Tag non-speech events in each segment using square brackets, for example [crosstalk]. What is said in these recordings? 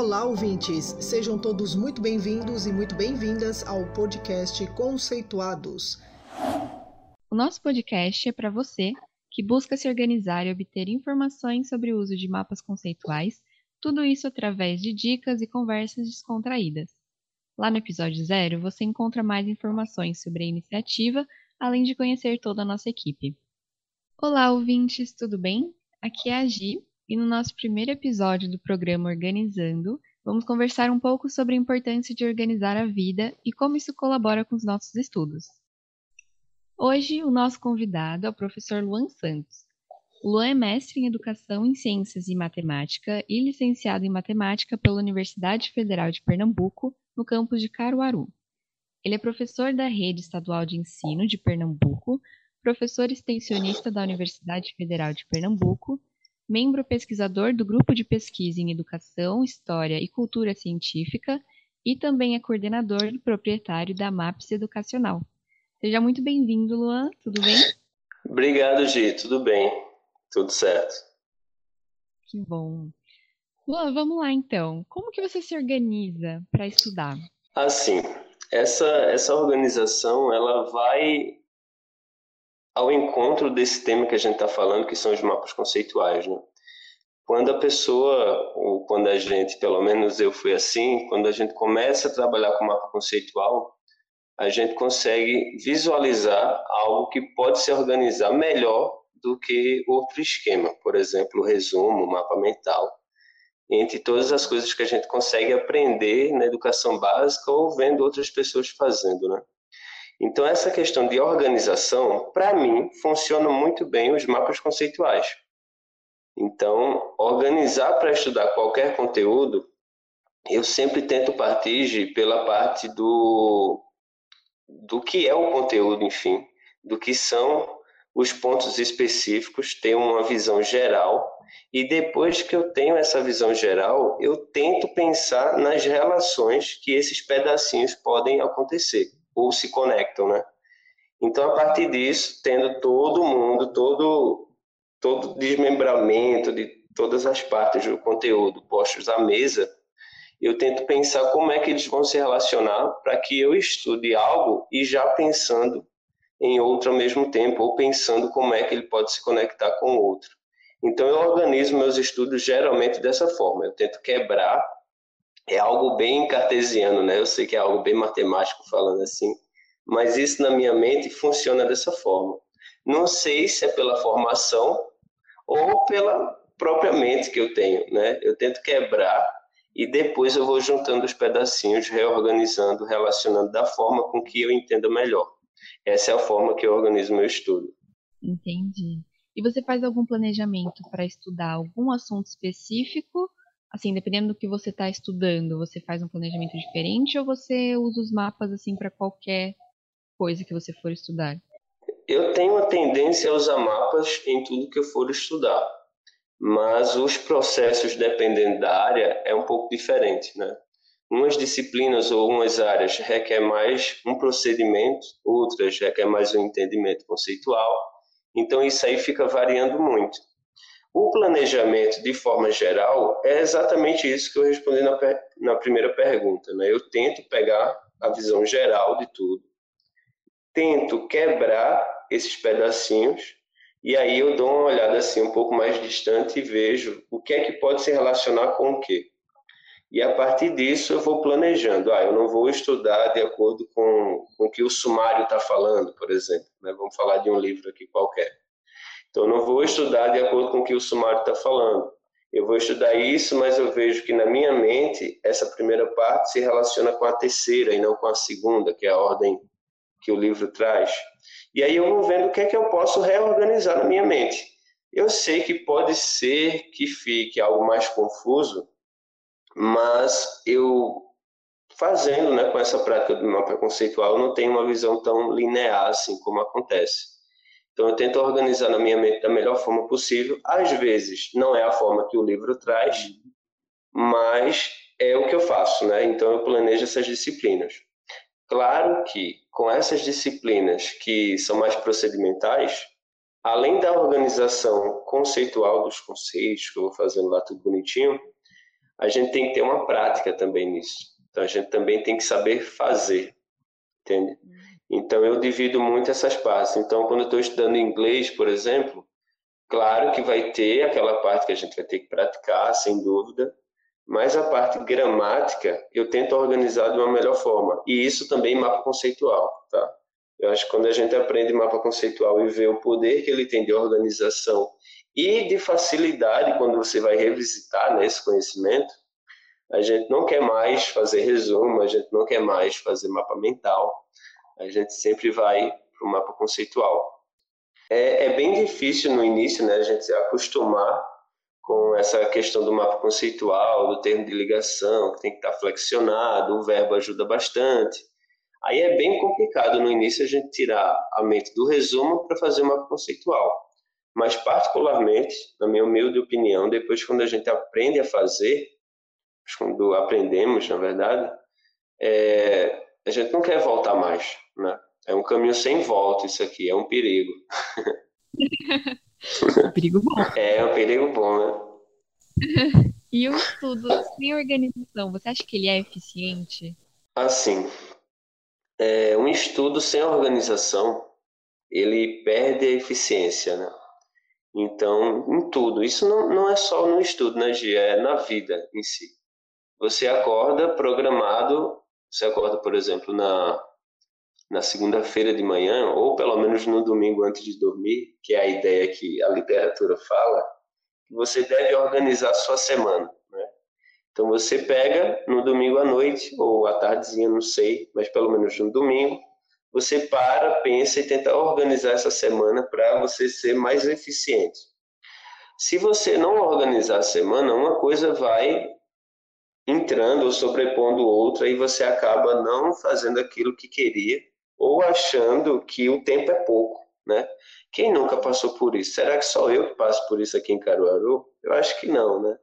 Olá, ouvintes! Sejam todos muito bem-vindos e muito bem-vindas ao podcast Conceituados. O nosso podcast é para você que busca se organizar e obter informações sobre o uso de mapas conceituais, tudo isso através de dicas e conversas descontraídas. Lá no episódio zero, você encontra mais informações sobre a iniciativa, além de conhecer toda a nossa equipe. Olá, ouvintes, tudo bem? Aqui é a Gi e no nosso primeiro episódio do programa Organizando, vamos conversar um pouco sobre a importância de organizar a vida e como isso colabora com os nossos estudos. Hoje, o nosso convidado é o professor Luan Santos. Luan é mestre em Educação em Ciências e Matemática e licenciado em Matemática pela Universidade Federal de Pernambuco, no campus de Caruaru. Ele é professor da Rede Estadual de Ensino de Pernambuco, professor extensionista da Universidade Federal de Pernambuco, membro pesquisador do Grupo de Pesquisa em Educação, História e Cultura Científica e também é coordenador e proprietário da MAPS Educacional. Seja muito bem-vindo, Luan. Tudo bem? Obrigado, Gi. Tudo bem. Tudo certo. Que bom. Luan, vamos lá então. Como que você se organiza para estudar? Assim, essa, essa organização ela vai ao encontro desse tema que a gente está falando, que são os mapas conceituais, né? Quando a pessoa, ou quando a gente, pelo menos eu fui assim, quando a gente começa a trabalhar com mapa conceitual, a gente consegue visualizar algo que pode se organizar melhor do que outro esquema, por exemplo, o resumo, o mapa mental, entre todas as coisas que a gente consegue aprender na educação básica ou vendo outras pessoas fazendo, né? Então essa questão de organização, para mim, funciona muito bem os mapas conceituais. Então, organizar para estudar qualquer conteúdo, eu sempre tento partir pela parte do do que é o conteúdo, enfim, do que são os pontos específicos, ter uma visão geral e depois que eu tenho essa visão geral, eu tento pensar nas relações que esses pedacinhos podem acontecer ou se conectam, né? Então, a partir disso, tendo todo mundo, todo todo desmembramento de todas as partes do conteúdo postos à mesa, eu tento pensar como é que eles vão se relacionar para que eu estude algo e já pensando em outro ao mesmo tempo, ou pensando como é que ele pode se conectar com o outro. Então eu organizo meus estudos geralmente dessa forma. Eu tento quebrar, é algo bem cartesiano, né? Eu sei que é algo bem matemático falando assim, mas isso na minha mente funciona dessa forma. Não sei se é pela formação ou pela própria mente que eu tenho, né? Eu tento quebrar e depois eu vou juntando os pedacinhos, reorganizando, relacionando da forma com que eu entendo melhor. Essa é a forma que eu organizo meu estudo. Entendi. E você faz algum planejamento para estudar algum assunto específico? Assim, dependendo do que você está estudando, você faz um planejamento diferente ou você usa os mapas assim para qualquer coisa que você for estudar? Eu tenho a tendência a usar mapas em tudo que eu for estudar mas os processos, dependendo da área, é um pouco diferente, né? Umas disciplinas ou umas áreas requer mais um procedimento, outras requer mais um entendimento conceitual. Então isso aí fica variando muito. O planejamento, de forma geral, é exatamente isso que eu respondi na, na primeira pergunta. Né? Eu tento pegar a visão geral de tudo, tento quebrar esses pedacinhos e aí eu dou uma olhada assim um pouco mais distante e vejo o que é que pode se relacionar com o quê. E a partir disso eu vou planejando. Ah, eu não vou estudar de acordo com, com o que o sumário está falando, por exemplo. Né? Vamos falar de um livro aqui qualquer. Então, não vou estudar de acordo com o que o sumário está falando. Eu vou estudar isso, mas eu vejo que na minha mente essa primeira parte se relaciona com a terceira e não com a segunda, que é a ordem que o livro traz. E aí eu vou vendo o que é que eu posso reorganizar na minha mente. Eu sei que pode ser que fique algo mais confuso, mas eu fazendo, né, com essa prática do mapa conceitual, não tenho uma visão tão linear assim como acontece. Então eu tento organizar na minha mente da melhor forma possível. Às vezes não é a forma que o livro traz, mas é o que eu faço, né? Então eu planejo essas disciplinas. Claro que com essas disciplinas que são mais procedimentais, além da organização conceitual dos conceitos, que eu vou fazendo lá tudo bonitinho, a gente tem que ter uma prática também nisso. Então a gente também tem que saber fazer, entende? Então eu divido muito essas partes. Então quando eu estou estudando inglês, por exemplo, claro que vai ter aquela parte que a gente vai ter que praticar, sem dúvida, mas a parte gramática eu tento organizar de uma melhor forma. E isso também mapa conceitual, tá? Eu acho que quando a gente aprende mapa conceitual e vê o poder que ele tem de organização e de facilidade quando você vai revisitar né, esse conhecimento, a gente não quer mais fazer resumo, a gente não quer mais fazer mapa mental, a gente sempre vai para o mapa conceitual. É, é, bem difícil no início né, a gente se acostumar com essa questão do mapa conceitual, do termo de ligação, que tem que estar flexionado, o verbo ajuda bastante. Aí é bem complicado no início a gente tirar a mente do resumo para fazer o mapa conceitual. Mas, particularmente, na minha humilde opinião, depois quando a gente aprende a fazer, quando aprendemos, na verdade, é, a gente não quer voltar mais, né? É um caminho sem volta isso aqui, é um perigo. um [laughs] perigo bom. É, um perigo bom, né? [laughs] e o estudo sem organização, você acha que ele é eficiente? Assim, é, um estudo sem organização, ele perde a eficiência, né? Então, em tudo. Isso não, não é só no estudo, né, Gia? É na vida em si. Você acorda programado, você acorda, por exemplo, na, na segunda-feira de manhã, ou pelo menos no domingo antes de dormir, que é a ideia que a literatura fala, você deve organizar a sua semana. Né? Então você pega no domingo à noite, ou à tardezinha, não sei, mas pelo menos no domingo, você para, pensa e tenta organizar essa semana para você ser mais eficiente. Se você não organizar a semana, uma coisa vai entrando ou sobrepondo outra e você acaba não fazendo aquilo que queria ou achando que o tempo é pouco, né? Quem nunca passou por isso? Será que só eu que passo por isso aqui em Caruaru? Eu acho que não, né?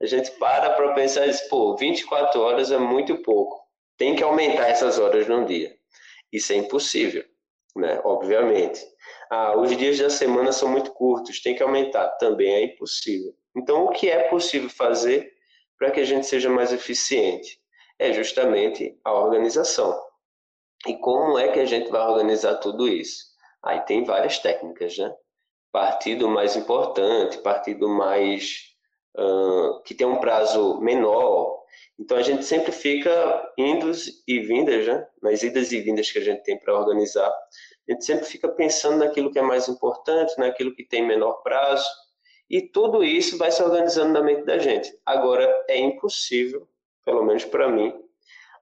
A gente para para pensar isso, pô, 24 horas é muito pouco. Tem que aumentar essas horas num dia. Isso é impossível, né? Obviamente. Ah, os dias da semana são muito curtos, tem que aumentar. Também é impossível. Então, o que é possível fazer para que a gente seja mais eficiente? É justamente a organização. E como é que a gente vai organizar tudo isso? Aí tem várias técnicas, né? Partido mais importante, partido mais uh, que tem um prazo menor. Então a gente sempre fica indos e vindas, né? Nas idas e vindas que a gente tem para organizar, a gente sempre fica pensando naquilo que é mais importante, naquilo que tem menor prazo, e tudo isso vai se organizando na mente da gente. Agora é impossível, pelo menos para mim,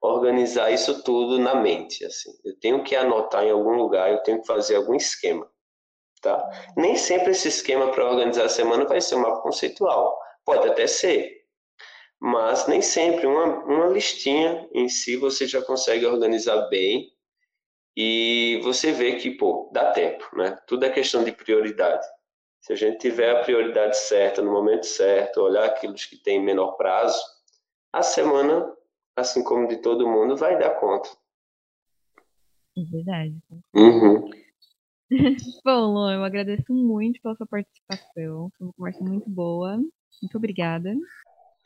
organizar isso tudo na mente. Assim, eu tenho que anotar em algum lugar, eu tenho que fazer algum esquema, tá? Nem sempre esse esquema para organizar a semana vai ser um mapa conceitual. Pode até ser, mas nem sempre uma, uma listinha em si você já consegue organizar bem e você vê que pô dá tempo, né? Tudo é questão de prioridade. Se a gente tiver a prioridade certa no momento certo, olhar aquilo que tem menor prazo, a semana assim como de todo mundo, vai dar conta. É verdade. Uhum. [laughs] Bom, Luan, eu agradeço muito pela sua participação. Foi uma conversa muito boa. Muito obrigada.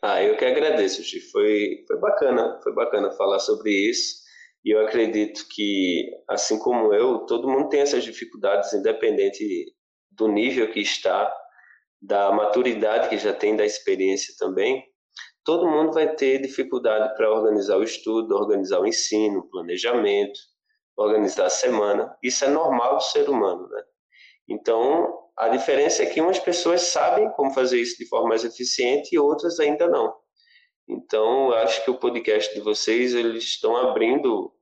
Ah, eu que agradeço, Gi. Foi, foi bacana, foi bacana falar sobre isso. E eu acredito que, assim como eu, todo mundo tem essas dificuldades, independente do nível que está, da maturidade que já tem, da experiência também todo mundo vai ter dificuldade para organizar o estudo, organizar o ensino, o planejamento, organizar a semana. Isso é normal do ser humano, né? Então, a diferença é que umas pessoas sabem como fazer isso de forma mais eficiente e outras ainda não. Então, acho que o podcast de vocês eles estão abrindo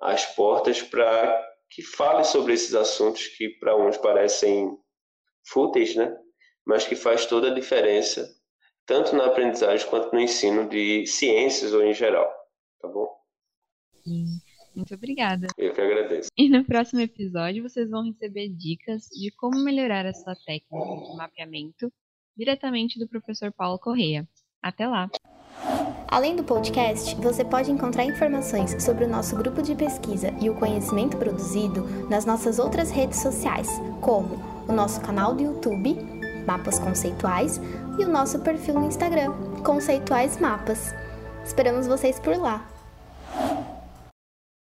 as portas para que fale sobre esses assuntos que para uns parecem fúteis, né? Mas que faz toda a diferença tanto na aprendizagem quanto no ensino de ciências ou em geral. Tá bom? Sim. Muito obrigada. Eu que agradeço. E no próximo episódio vocês vão receber dicas de como melhorar a sua técnica de mapeamento diretamente do professor Paulo Correia. Até lá! Além do podcast, você pode encontrar informações sobre o nosso grupo de pesquisa e o conhecimento produzido nas nossas outras redes sociais, como o nosso canal do YouTube Mapas Conceituais, e o nosso perfil no Instagram, Conceituais Mapas. Esperamos vocês por lá!